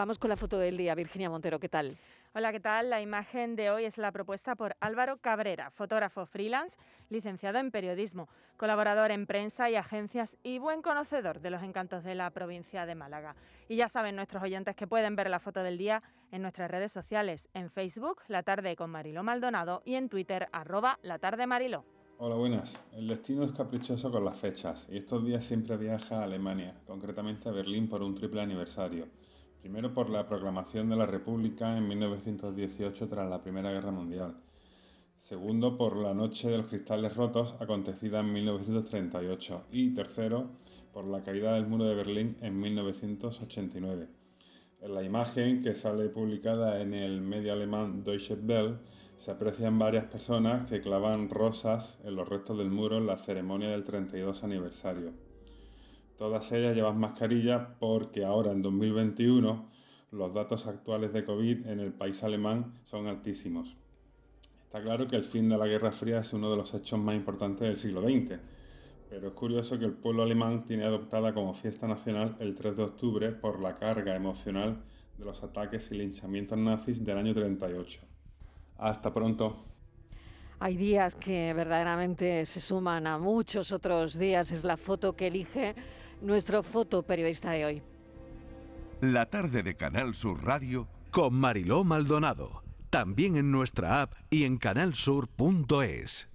Vamos con la foto del día. Virginia Montero, ¿qué tal? Hola, ¿qué tal? La imagen de hoy es la propuesta por Álvaro Cabrera, fotógrafo freelance, licenciado en periodismo, colaborador en prensa y agencias y buen conocedor de los encantos de la provincia de Málaga. Y ya saben nuestros oyentes que pueden ver la foto del día en nuestras redes sociales, en Facebook, La Tarde con Mariló Maldonado y en Twitter, arroba La Tarde Mariló. Hola, buenas. El destino es caprichoso con las fechas y estos días siempre viaja a Alemania, concretamente a Berlín por un triple aniversario. Primero por la proclamación de la República en 1918 tras la Primera Guerra Mundial. Segundo por la Noche de los Cristales Rotos acontecida en 1938. Y tercero por la caída del muro de Berlín en 1989. En la imagen que sale publicada en el medio alemán Deutsche Welle se aprecian varias personas que clavan rosas en los restos del muro en la ceremonia del 32 aniversario. Todas ellas llevan mascarilla porque ahora en 2021 los datos actuales de COVID en el país alemán son altísimos. Está claro que el fin de la Guerra Fría es uno de los hechos más importantes del siglo XX, pero es curioso que el pueblo alemán tiene adoptada como fiesta nacional el 3 de octubre por la carga emocional de los ataques y linchamientos nazis del año 38. Hasta pronto. Hay días que verdaderamente se suman a muchos otros días. Es la foto que elige nuestro fotoperiodista de hoy. La tarde de Canal Sur Radio con Mariló Maldonado. También en nuestra app y en canalsur.es.